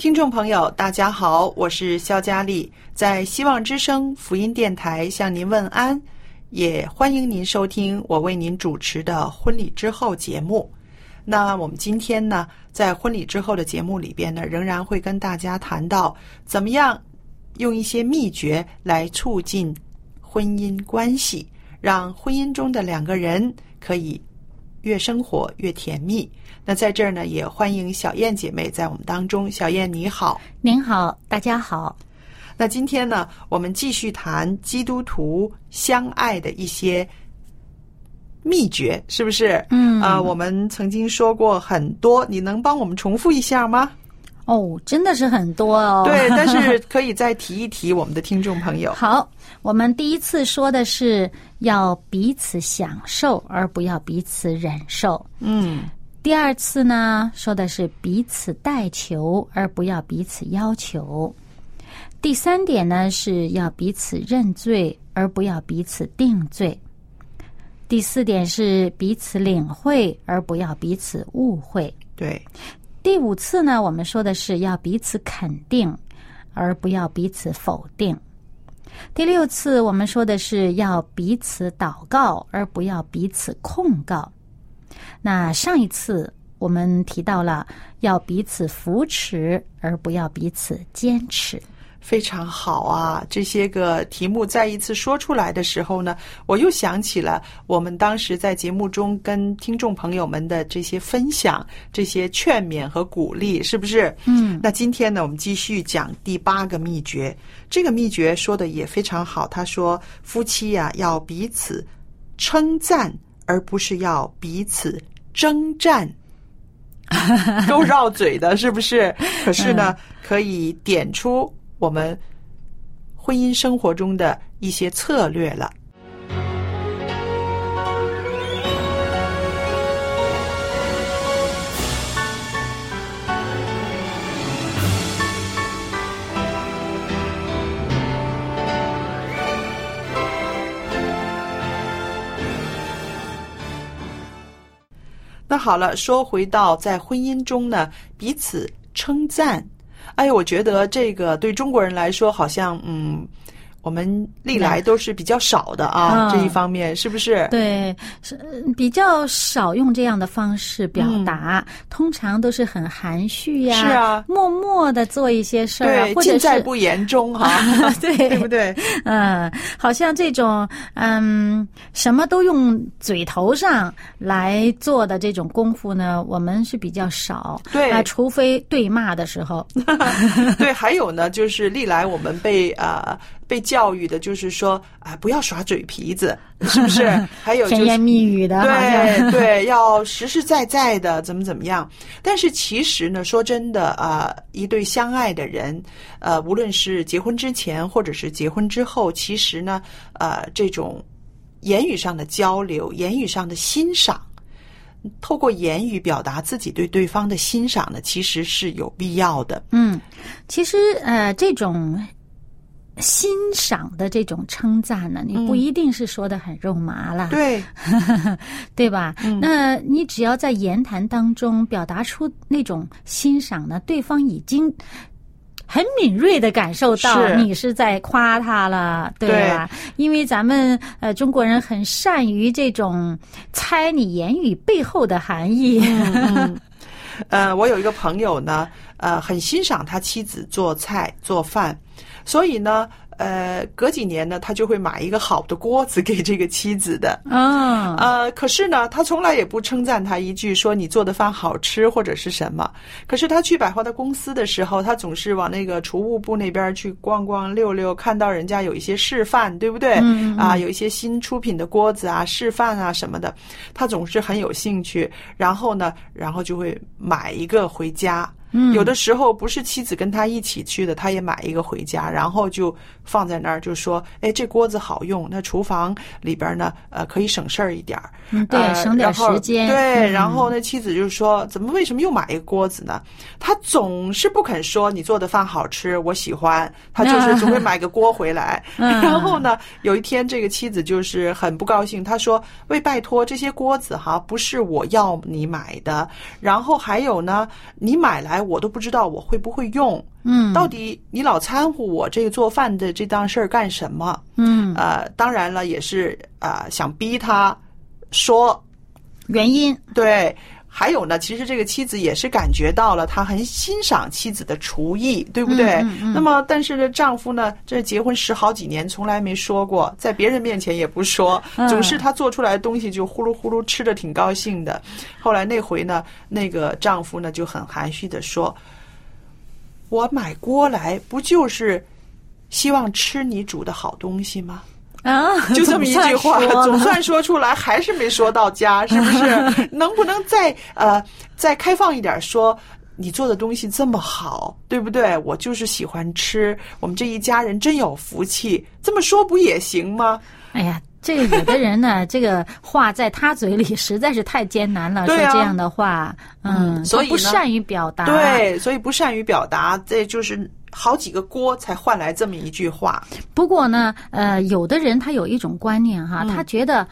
听众朋友，大家好，我是肖佳丽，在希望之声福音电台向您问安，也欢迎您收听我为您主持的婚礼之后节目。那我们今天呢，在婚礼之后的节目里边呢，仍然会跟大家谈到怎么样用一些秘诀来促进婚姻关系，让婚姻中的两个人可以越生活越甜蜜。那在这儿呢，也欢迎小燕姐妹在我们当中。小燕你好，您好，大家好。那今天呢，我们继续谈基督徒相爱的一些秘诀，是不是？嗯啊、我们曾经说过很多，你能帮我们重复一下吗？哦，真的是很多哦。对，但是可以再提一提我们的听众朋友。好，我们第一次说的是要彼此享受，而不要彼此忍受。嗯，第二次呢，说的是彼此代求，而不要彼此要求。第三点呢，是要彼此认罪，而不要彼此定罪。第四点是彼此领会，而不要彼此误会。对，第五次呢，我们说的是要彼此肯定，而不要彼此否定。第六次，我们说的是要彼此祷告，而不要彼此控告。那上一次我们提到了要彼此扶持，而不要彼此坚持。非常好啊！这些个题目再一次说出来的时候呢，我又想起了我们当时在节目中跟听众朋友们的这些分享、这些劝勉和鼓励，是不是？嗯，那今天呢，我们继续讲第八个秘诀。这个秘诀说的也非常好，他说夫妻呀、要彼此称赞，而不是要彼此征战。够绕嘴的，是不是？可是呢，可以点出我们婚姻生活中的一些策略了。那好了，说回到在婚姻中呢，彼此称赞。哎，我觉得这个对中国人来说，好像嗯，我们历来都是比较少的啊，嗯这一方面是不是？对，是呃比较少用这样的方式表达，通常都是很含蓄呀，是啊默默的做一些事儿啊，对，或者尽在是不言中哈，对对不对？嗯，好像这种嗯，什么都用嘴头上来做的这种功夫呢，我们是比较少。对啊，除非对骂的时候。对，还有呢，就是历来我们被呃被教育的，就是说啊、不要耍嘴皮子，是不是？还有就是甜言蜜语的，对对，要实实在在的怎么怎么样。但是其实呢，说真的啊、一对相爱的人，呃，无论是结婚之前或者是结婚之后，其实呢，呃，这种言语上的交流、言语上的欣赏，透过言语表达自己对对方的欣赏呢，其实是有必要的。嗯，其实呃，这种欣赏的这种称赞呢，你不一定是说的很肉麻啦，对，对吧？那你只要在言谈当中表达出那种欣赏呢，对方已经。很敏锐的感受到你是在夸他了，对吧？因为咱们呃中国人很善于这种猜你言语背后的含义。呃，我有一个朋友呢，呃，很欣赏他妻子做菜做饭，所以呢，呃，隔几年呢，他就会买一个好的锅子给这个妻子的。啊，呃，可是呢，他从来也不称赞他一句，说你做的饭好吃或者是什么。可是他去百货的公司的时候，他总是往那个储物部那边去逛逛溜溜，看到人家有一些示范，对不对？嗯嗯啊，有一些新出品的锅子啊、示范啊什么的，他总是很有兴趣。然后呢，然后就会买一个回家。嗯。有的时候不是妻子跟他一起去的，他也买一个回家，然后就放在那儿，就说：“哎，这锅子好用，那厨房里边呢，呃，可以省事儿一点儿。嗯对呃省点时间对，嗯然后那妻子就说：“怎么为什么又买一个锅子呢？”他总是不肯说你做的饭好吃，我喜欢，他就是总会 买个锅回来。嗯 然后呢，有一天这个妻子就是很不高兴，他说：“喂，拜托，这些锅子哈不是我要你买的，然后还有呢，你买来我都不知道我会不会用。”嗯到底你老掺和我这个做饭的这档事儿干什么？嗯，呃，当然了，也是呃想逼他说原因对。还有呢，其实这个妻子也是感觉到了，他很欣赏妻子的厨艺，对不对？嗯嗯嗯那么，但是呢，丈夫呢，这结婚十好几年，从来没说过，在别人面前也不说，嗯总是他做出来的东西就呼噜呼噜吃的挺高兴的。后来那回呢，那个丈夫呢就很含蓄的说：“我买锅来，不就是希望吃你煮的好东西吗？”啊，就这么一句话，总算说出来，还是没说到家，是不是？能不能再呃再开放一点说？你做的东西这么好，对不对？我就是喜欢吃，我们这一家人真有福气。这么说不也行吗？哎呀，这个有的人呢，这个话在他嘴里 实在是太艰难了，说这样的话，嗯，嗯所以不善于表达，，对，所以不善于表达，这就是好几个锅才换来这么一句话。不过呢，呃，有的人他有一种观念哈，嗯他觉得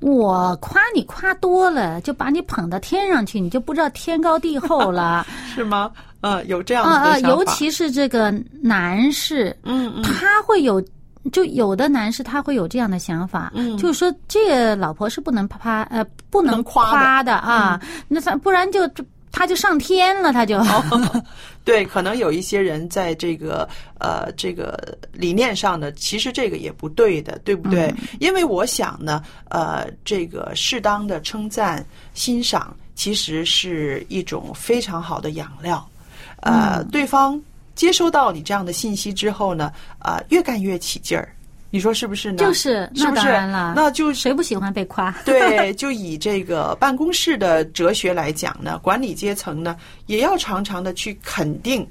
我夸你夸多了，就把你捧到天上去，你就不知道天高地厚了。是吗？嗯，有这样子啊啊，的想法。尤其是这个男士，嗯嗯他会有。就有的男士他会有这样的想法，嗯。就是说这个老婆是不能啪呃不能能夸的。嗯夸的啊，那他不然就就他就上天了，他就、哦 对，可能有一些人在这个呃这个理念上呢，其实这个也不对的，对不对？因为我想呢，呃，这个适当的称赞、欣赏，其实是一种非常好的养料。呃，对方接收到你这样的信息之后呢，啊、越干越起劲儿。你说是不是呢？就是那是不是？当然了，那就谁不喜欢被夸？对，就以这个办公室的哲学来讲呢，管理阶层呢，也要常常的去肯定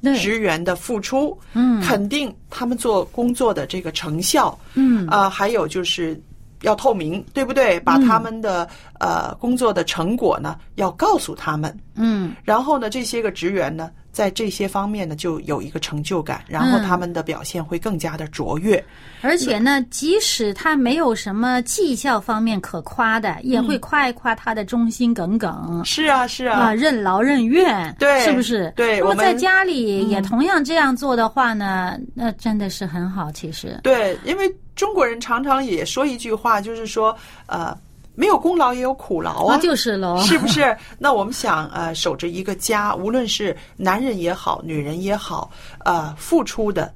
对职员的付出，嗯肯定他们做工作的这个成效，嗯啊、还有就是要透明，对不对？把他们的、呃工作的成果呢，要告诉他们，嗯然后呢，这些个职员呢，在这些方面呢，就有一个成就感，然后嗯他们的表现会更加的卓越。而且呢，即使他没有什么绩效方面可夸的，也会夸一夸他的忠心耿耿。是啊，是啊，啊，任劳任怨，对是不是？对我们在家里也同样这样做的话呢，那真的是很好。其实，对，因为中国人常常也说一句话，就是说，呃，没有功劳也有苦劳啊，那就是喽。是不是？那我们想，呃，守着一个家，无论是男人也好，女人也好，呃，付出的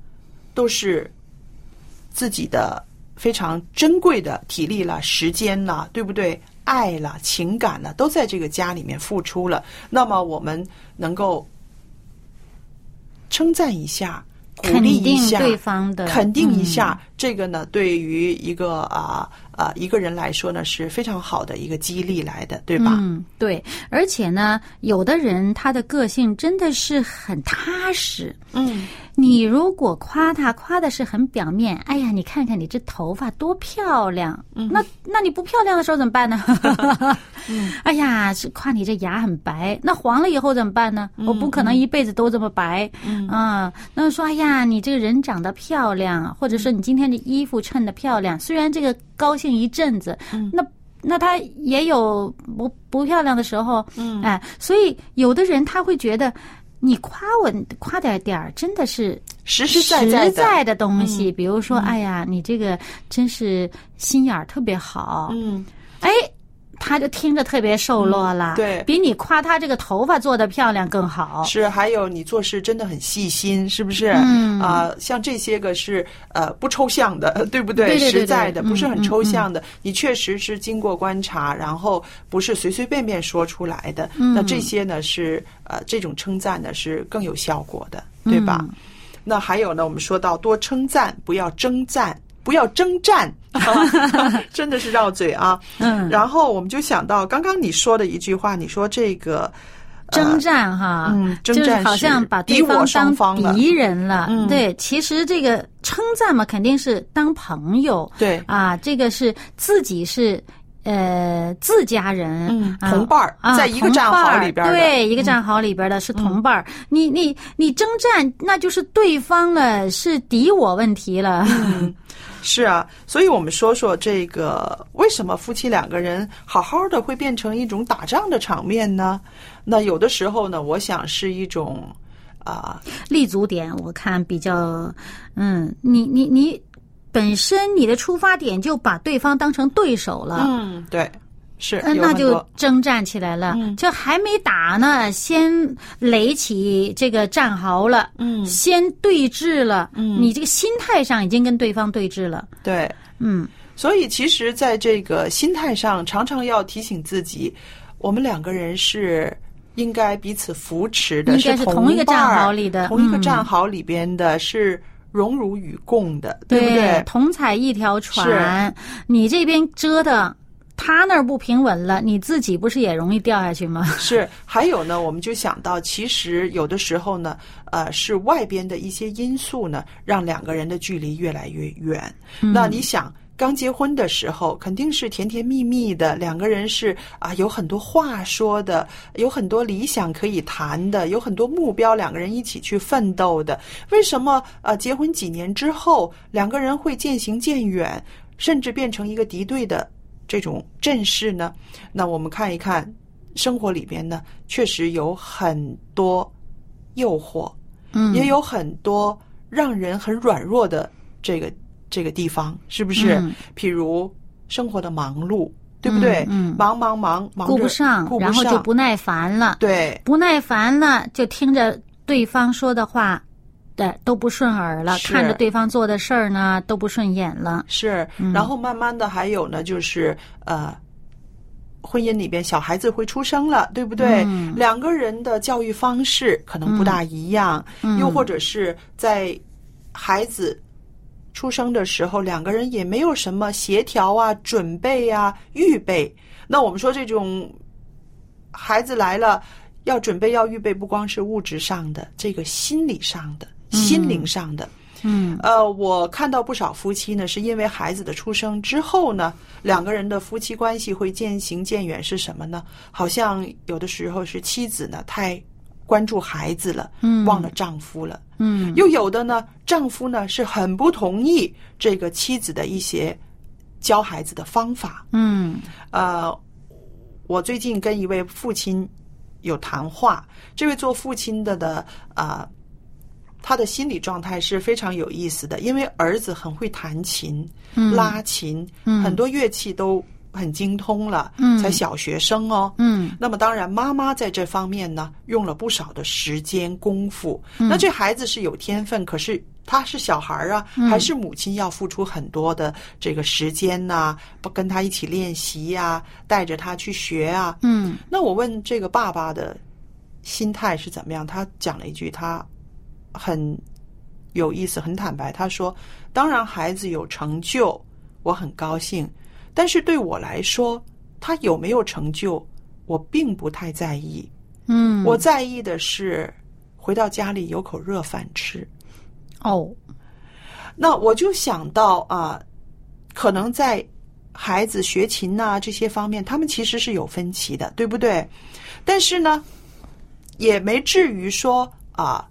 都是自己的非常珍贵的体力了、时间了，对不对？爱了、情感了，都在这个家里面付出了。那么我们能够称赞一下。鼓肯励一定下对方的肯定一下，嗯这个呢，对于一个啊啊、一个人来说呢，是非常好的一个激励来的，对吧？嗯，对，而且呢，有的人他的个性真的是很踏实。嗯，你如果夸他，夸的是很表面，哎呀，你看看你这头发多漂亮，嗯那那你不漂亮的时候怎么办呢？嗯，哎呀，是夸你这牙很白，那黄了以后怎么办呢？我不可能一辈子都这么白。嗯。啊，那说哎呀，你这个人长得漂亮，或者说你今天这衣服衬得漂亮，虽然这个高兴一阵子，嗯。那那他也有不不漂亮的时候，嗯。哎，所以有的人他会觉得。你夸我夸点点儿，真的是实实在在的，东西，嗯。比如说，哎呀，你这个真是心眼儿特别好，嗯，哎，他就听着特别瘦落了，嗯对比你夸他这个头发做的漂亮更好。是，还有你做事真的很细心，是不是？嗯啊、像这些个是呃不抽象的，对不对？对对对实在的，不是很嗯抽象的。你确实是经过观察，然后不是随随便便说出来的。嗯那这些呢是呃这种称赞呢是更有效果的，对吧？嗯那还有呢，我们说到多称赞，不要征赞。不要征战，真的是绕嘴啊！嗯，然后我们就想到刚刚你说的一句话，你说这个征战哈，嗯征就是战好像把对方当敌人了。嗯对，其实这个称赞嘛，肯定是当朋友。对啊，这个是自己是。呃，自家人，嗯啊同伴儿啊在一个战壕里边儿对，一个战壕里边的是同伴儿。你你你征战，那就是对方了，是敌我问题了。嗯，是啊，所以我们说说这个为什么夫妻两个人好好的会变成一种打仗的场面呢？那有的时候呢，我想是一种啊、立足点，我看比较，嗯，你你你本身你的出发点就把对方当成对手了。嗯，对，是嗯，那就征战起来了，嗯。就还没打呢，先垒起这个战壕了，嗯。先对峙了，嗯。你这个心态上已经跟对方对峙了，对，嗯。所以其实在这个心态上，常常要提醒自己，我们两个人是。应该彼此扶持的，应该是同同一个战壕里的同一个嗯战壕里边的，是荣辱与共的，对不对？同踩一条船，你这边折腾，他那儿不平稳了，你自己不是也容易掉下去吗？是，还有呢，我们就想到，其实有的时候呢，呃，是外边的一些因素呢，让两个人的距离越来越远。那你想，刚结婚的时候，肯定是甜甜蜜蜜的，两个人是啊，有很多话说的，有很多理想可以谈的，有很多目标，两个人一起去奋斗的。为什么呃，结婚几年之后，两个人会渐行渐远，甚至变成一个敌对的这种阵势呢？那我们看一看生活里边呢，确实有很多诱惑，嗯，也有很多让人很软弱的这个这个地方，是不是？嗯譬如生活的忙碌，对不对？嗯嗯忙忙忙忙顾不上，顾不然后就不耐烦了，对，不耐烦了，就听着对方说的话，对，都不顺耳了，看着对方做的事儿呢，都不顺眼了。是。嗯然后慢慢的还有呢，就是呃。婚姻里边，小孩子会出生了，对不对？嗯两个人的教育方式可能不大一样，嗯又或者是在孩子出生的时候，两个人也没有什么协调啊、准备啊、预备。那我们说这种孩子来了，要准备、要预备，不光是物质上的，这个心理上的、心灵上的。嗯呃，我看到不少夫妻呢，是因为孩子的出生之后呢，两个人的夫妻关系会渐行渐远，是什么呢？好像有的时候是妻子呢太关注孩子了，嗯忘了丈夫了。嗯又有的呢，丈夫呢是很不同意这个妻子的一些教孩子的方法。嗯呃，我最近跟一位父亲有谈话，这位做父亲的的啊、他的心理状态是非常有意思的，因为儿子很会弹琴、嗯拉琴，嗯很多乐器都很精通了，嗯才小学生哦。嗯那么当然，妈妈在这方面呢用了不少的时间功夫。嗯那这孩子是有天分，可是他是小孩儿啊，嗯还是母亲要付出很多的这个时间呐、不跟他一起练习呀、带着他去学啊。嗯那我问这个爸爸的心态是怎么样？他讲了一句，他很有意思，很坦白。他说：“当然，孩子有成就，我很高兴，但是对我来说，他有没有成就，我并不太在意。嗯，我在意的是回到家里有口热饭吃。哦，那我就想到啊，可能在孩子学琴呐、这些方面，他们其实是有分歧的，对不对？但是呢，也没至于说啊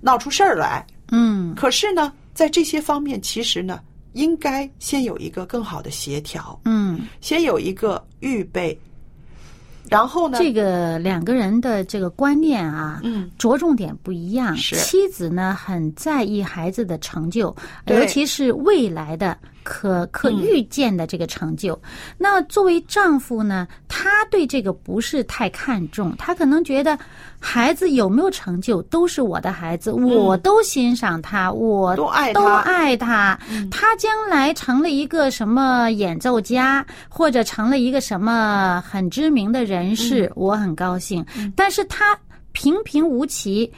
闹出事儿来。嗯。可是呢，在这些方面，其实呢，应该先有一个更好的协调，嗯，先有一个预备，然后呢，这个两个人的这个观念啊，嗯，着重点不一样。是。妻子呢很在意孩子的成就，尤其是未来的可可预见的这个成就。那作为丈夫呢，他对这个不是太看重，他可能觉得孩子有没有成就都是我的孩子，我都欣赏他，我都爱都他爱他。他将来成了一个什么演奏家，或者成了一个什么很知名的人士，嗯我很高兴。但是他平平无奇。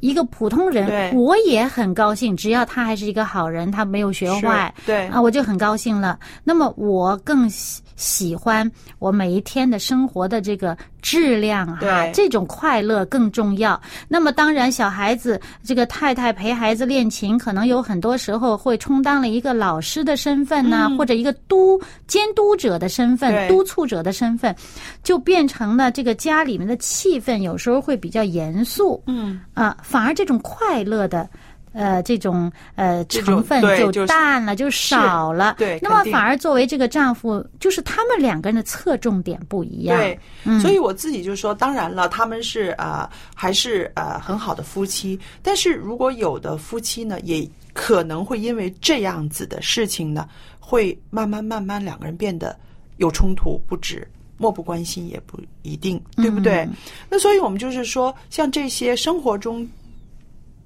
一个普通人，我也很高兴，只要他还是一个好人，他没有学坏，对啊，我就很高兴了。那么我更喜喜欢我每一天的生活的这个质量啊、这种快乐更重要。那么当然，小孩子这个太太陪孩子练琴，可能有很多时候会充当了一个老师的身份呐、或者一个督监督者的身份、督促者的身份，就变成了这个家里面的气氛有时候会比较严肃。嗯，啊，反而这种快乐的。呃，这种呃成分就淡了，就少了。对那么反而作为这个丈夫，就是他们两个人的侧重点不一样。对，嗯所以我自己就说，当然了，他们是呃还是呃很好的夫妻，但是如果有的夫妻呢，也可能会因为这样子的事情呢，会慢慢慢慢两个人变得有冲突不止。漠不关心也不一定，对不对？嗯那所以我们就是说，像这些生活中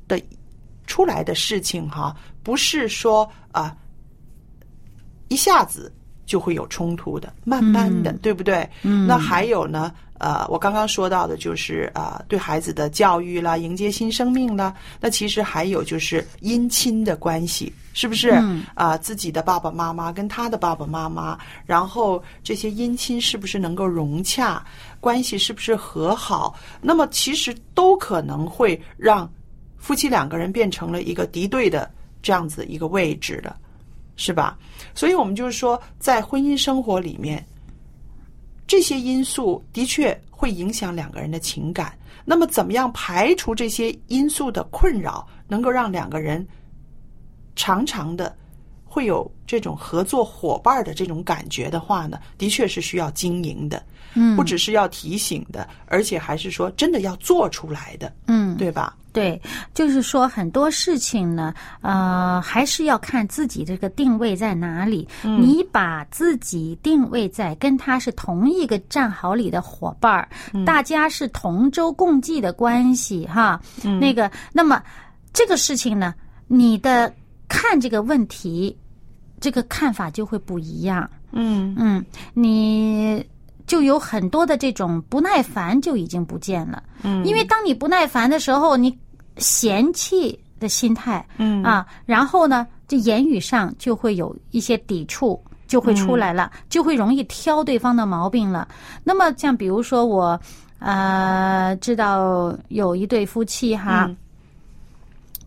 的出来的事情哈，不是说啊、一下子就会有冲突的，慢慢的，对不对？嗯那还有呢，呃，我刚刚说到的就是啊、呃对孩子的教育啦，迎接新生命啦。那其实还有就是姻亲的关系，是不是？啊、自己的爸爸妈妈跟他的爸爸妈妈，然后这些姻亲是不是能够融洽，关系是不是和好？那么其实都可能会让夫妻两个人变成了一个敌对的这样子一个位置的。是吧？所以我们就是说，在婚姻生活里面，这些因素的确会影响两个人的情感。那么，怎么样排除这些因素的困扰，能够让两个人常常的会有这种合作伙伴的这种感觉的话呢？的确是需要经营的，嗯不只是要提醒的，而且还是说真的要做出来的，嗯，对吧？对，就是说很多事情呢，呃，还是要看自己这个定位在哪里。你把自己定位在跟他是同一个战壕里的伙伴儿，大家是同舟共济的关系哈。那个，那么这个事情呢，你的看这个问题，这个看法就会不一样。嗯嗯，你就有很多的这种不耐烦就已经不见了。嗯因为当你不耐烦的时候，你嫌弃的心态，嗯啊，然后呢，这言语上就会有一些抵触。就会出来了，就会容易挑对方的毛病了。那么，像比如说我，呃，知道有一对夫妻哈，嗯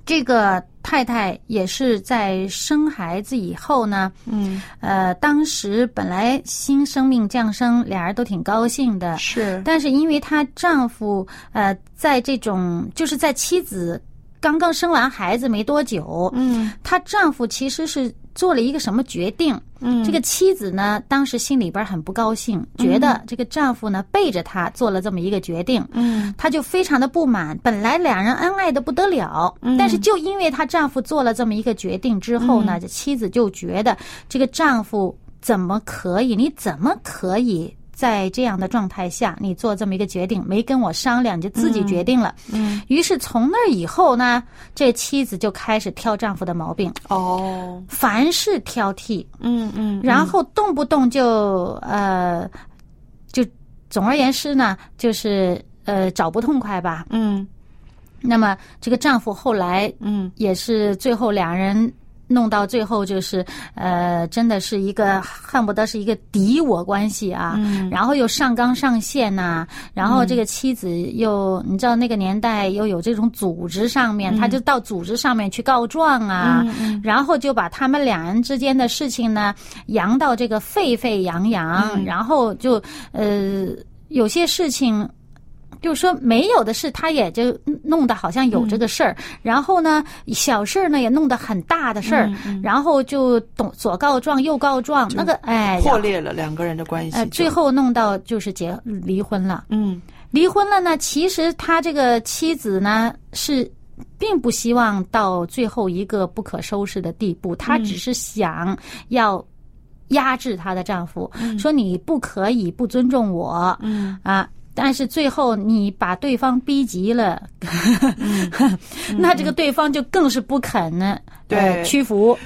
这个太太也是在生孩子以后呢，嗯，呃，当时本来新生命降生，俩人都挺高兴的，是。但是因为她丈夫呃，在这种就是在妻子刚刚生完孩子没多久，嗯。她丈夫其实是做了一个什么决定？嗯这个妻子呢，当时心里边很不高兴，觉得这个丈夫呢背着她做了这么一个决定，嗯她就非常的不满。本来两人恩爱的不得了，嗯但是就因为她丈夫做了这么一个决定之后呢，这妻子就觉得这个丈夫怎么可以？你怎么可以？在这样的状态下，你做这么一个决定，没跟我商量，你就自己决定了。嗯于是从那儿以后呢，这妻子就开始挑丈夫的毛病，哦，凡事挑剔，嗯嗯，然后动不动就呃，就总而言之呢，就是呃找不痛快吧。嗯。那么这个丈夫后来嗯。也是最后两人弄到最后就是呃，真的是一个恨不得是一个敌我关系啊，嗯。然后又上纲上线呐、然后这个妻子又、你知道那个年代又有这种组织上面，他就到组织上面去告状啊，然后就把他们两人之间的事情呢扬到这个沸沸扬扬，然后就呃有些事情。就是说，没有的事，他也就弄得好像有这个事儿，然后呢，小事儿呢也弄得很大的事儿，然后就懂左告状右告状，那个哎，破裂了两个人的关系呃，最后弄到就是结离婚了。嗯。离婚了呢，其实他这个妻子呢是并不希望到最后一个不可收拾的地步，她只是想要压制她的丈夫，说你不可以不尊重我，嗯。啊。但是最后你把对方逼急了，那这个对方就更是不肯呢，对呃屈服。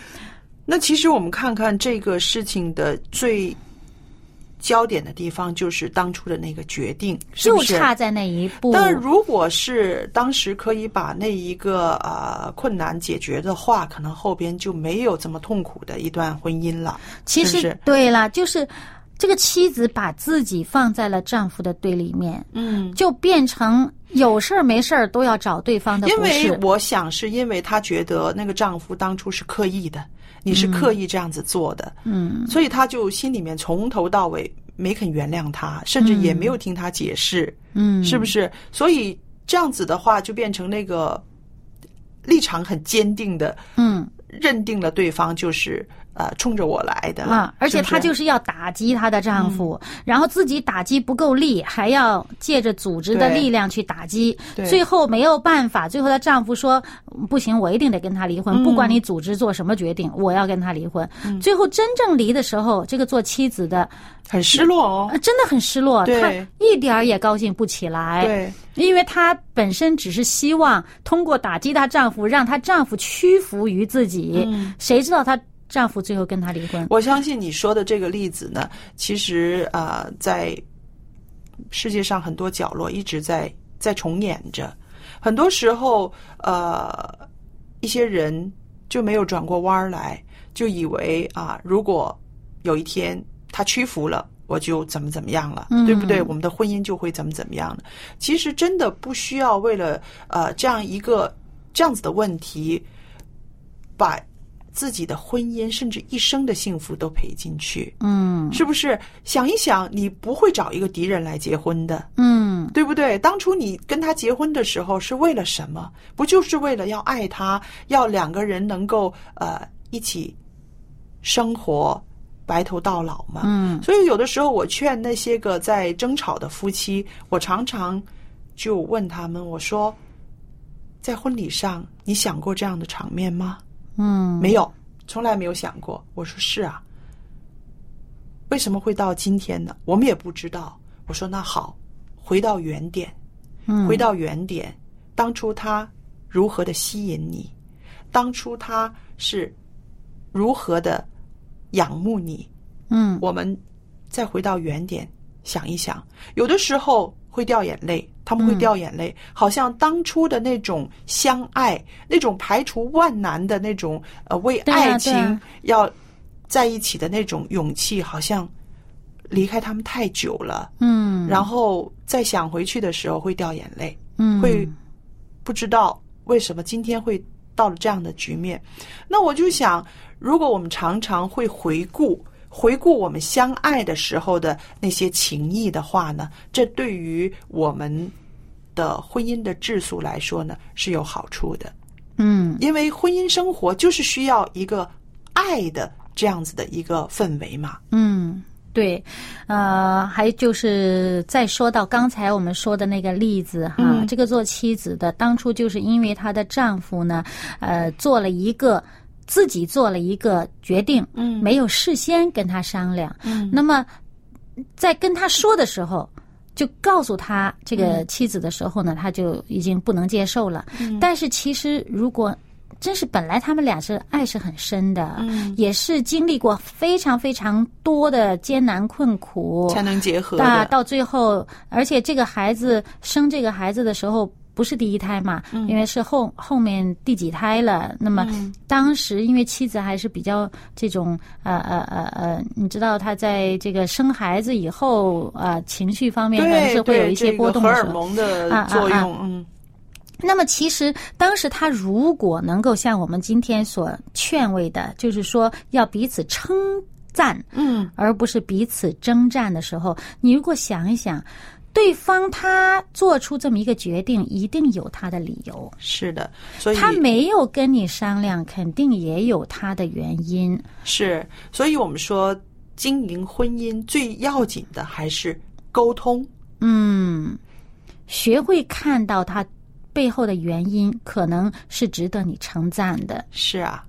那其实我们看看这个事情的最焦点的地方，就是当初的那个决定，是就不是？差在那一步。但如果是当时可以把那一个呃困难解决的话，可能后边就没有这么痛苦的一段婚姻了。其实对了，就是这个妻子把自己放在了丈夫的对立面，嗯，就变成有事儿没事儿都要找对方的因。为我想是因为她觉得那个丈夫当初是刻意的，你是刻意这样子做的，嗯，所以她就心里面从头到尾没肯原谅他，甚至也没有听他解释，嗯，是不是？所以这样子的话，就变成那个立场很坚定的，嗯。认定了对方就是呃冲着我来的啊，而且她就是要打击她的丈夫，然后自己打击不够力，还要借着组织的力量去打击，最后没有办法，最后她丈夫说不行，我一定得跟他离婚，不管你组织做什么决定，我要跟他离婚。最后真正离的时候，这个做妻子的很失落哦呃。真的很失落，对她一点儿也高兴不起来。对，因为她本身只是希望通过打击她丈夫，让她丈夫屈服于自己。谁知道她丈夫最后跟她离婚？我相信你说的这个例子呢，其实呃，在世界上很多角落一直在在重演着。很多时候，呃，一些人就没有转过弯儿来，就以为啊，如果有一天他屈服了。我就怎么怎么样了，嗯对不对？我们的婚姻就会怎么怎么样了。其实真的不需要为了呃这样一个这样子的问题，把自己的婚姻甚至一生的幸福都赔进去，嗯是不是？想一想，你不会找一个敌人来结婚的，嗯对不对？当初你跟他结婚的时候是为了什么？不就是为了要爱他，要两个人能够呃一起生活，白头到老吗？嗯所以有的时候我劝那些个在争吵的夫妻，我常常就问他们，我说，在婚礼上你想过这样的场面吗？嗯，没有，从来没有想过。我说是啊，为什么会到今天呢？我们也不知道。我说那好，回到原点，嗯。回到原点，当初他如何的吸引你，当初他是如何的仰慕你，嗯。我们再回到原点想一想，有的时候会掉眼泪，他们会掉眼泪，好像当初的那种相爱，那种排除万难的那种呃为爱情要在一起的那种勇气，好像离开他们太久了，嗯，然后再想回去的时候会掉眼泪，嗯。会不知道为什么今天会到了这样的局面。那我就想，如果我们常常会回顾回顾我们相爱的时候的那些情谊的话呢，这对于我们的婚姻的质素来说呢是有好处的。嗯因为婚姻生活就是需要一个爱的这样子的一个氛围嘛。嗯。对，呃，还就是再说到刚才我们说的那个例子哈，嗯这个做妻子的当初就是因为她的丈夫呢，呃，做了一个自己做了一个决定，嗯没有事先跟他商量，嗯那么在跟他说的时候，就告诉他这个妻子的时候呢，他就已经不能接受了。但是其实如果真是本来他们俩是爱是很深的，嗯也是经历过非常非常多的艰难困苦，才能结合那的。到最后，而且这个孩子生这个孩子的时候。不是第一胎嘛，因为是后后面第几胎了。那么当时因为妻子还是比较这种呃呃呃呃，你知道她在这个生孩子以后啊，情绪方面还是会有一些波动荷尔蒙的作用，嗯。那么，其实当时他如果能够像我们今天所劝慰的，就是说要彼此称赞，嗯，而不是彼此征战的时候，你如果想一想，对方他做出这么一个决定，一定有他的理由。是的，所以他没有跟你商量，肯定也有他的原因。是，所以我们说经营婚姻最要紧的还是沟通。嗯，学会看到他。背后的原因可能是值得你称赞的。是啊。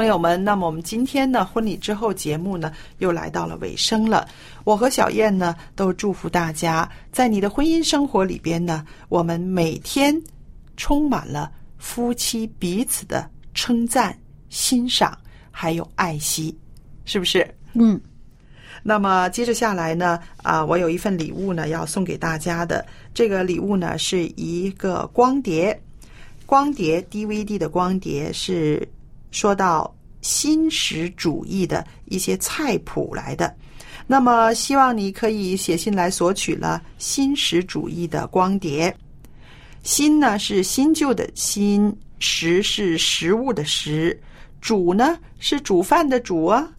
朋友们，那么我们今天呢，婚礼之后节目呢，又来到了尾声了。我和小燕呢，都祝福大家，在你的婚姻生活里边呢，我们每天充满了夫妻彼此的称赞、欣赏，还有爱惜，是不是？嗯。那么接着下来呢，啊，我有一份礼物呢，要送给大家的。这个礼物呢，是一个光碟，光碟 DVD 的光碟是。说到新食主义的一些菜谱来的，那么希望你可以写信来索取了新食主义的光碟。新呢是新旧的新，食是食物的食，煮呢是煮饭的煮啊，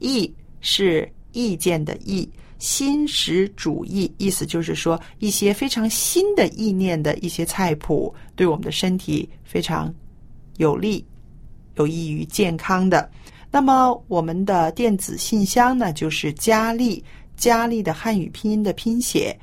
意是意见的意。新食主义意思就是说一些非常新的意念的一些菜谱，对我们的身体非常有利。有益于健康的。那么，我们的电子信箱呢，就是佳丽，佳丽的汉语拼音的拼写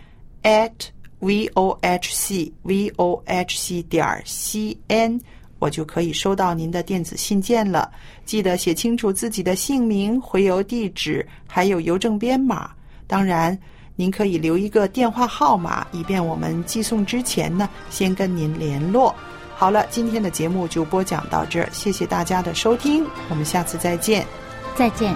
at v o h c v o h c 点 c n，我就可以收到您的电子信件了。记得写清楚自己的姓名、回邮地址，还有邮政编码。当然，您可以留一个电话号码，以便我们寄送之前呢，先跟您联络。好了，今天的节目就播讲到这儿，谢谢大家的收听，我们下次再见，再见。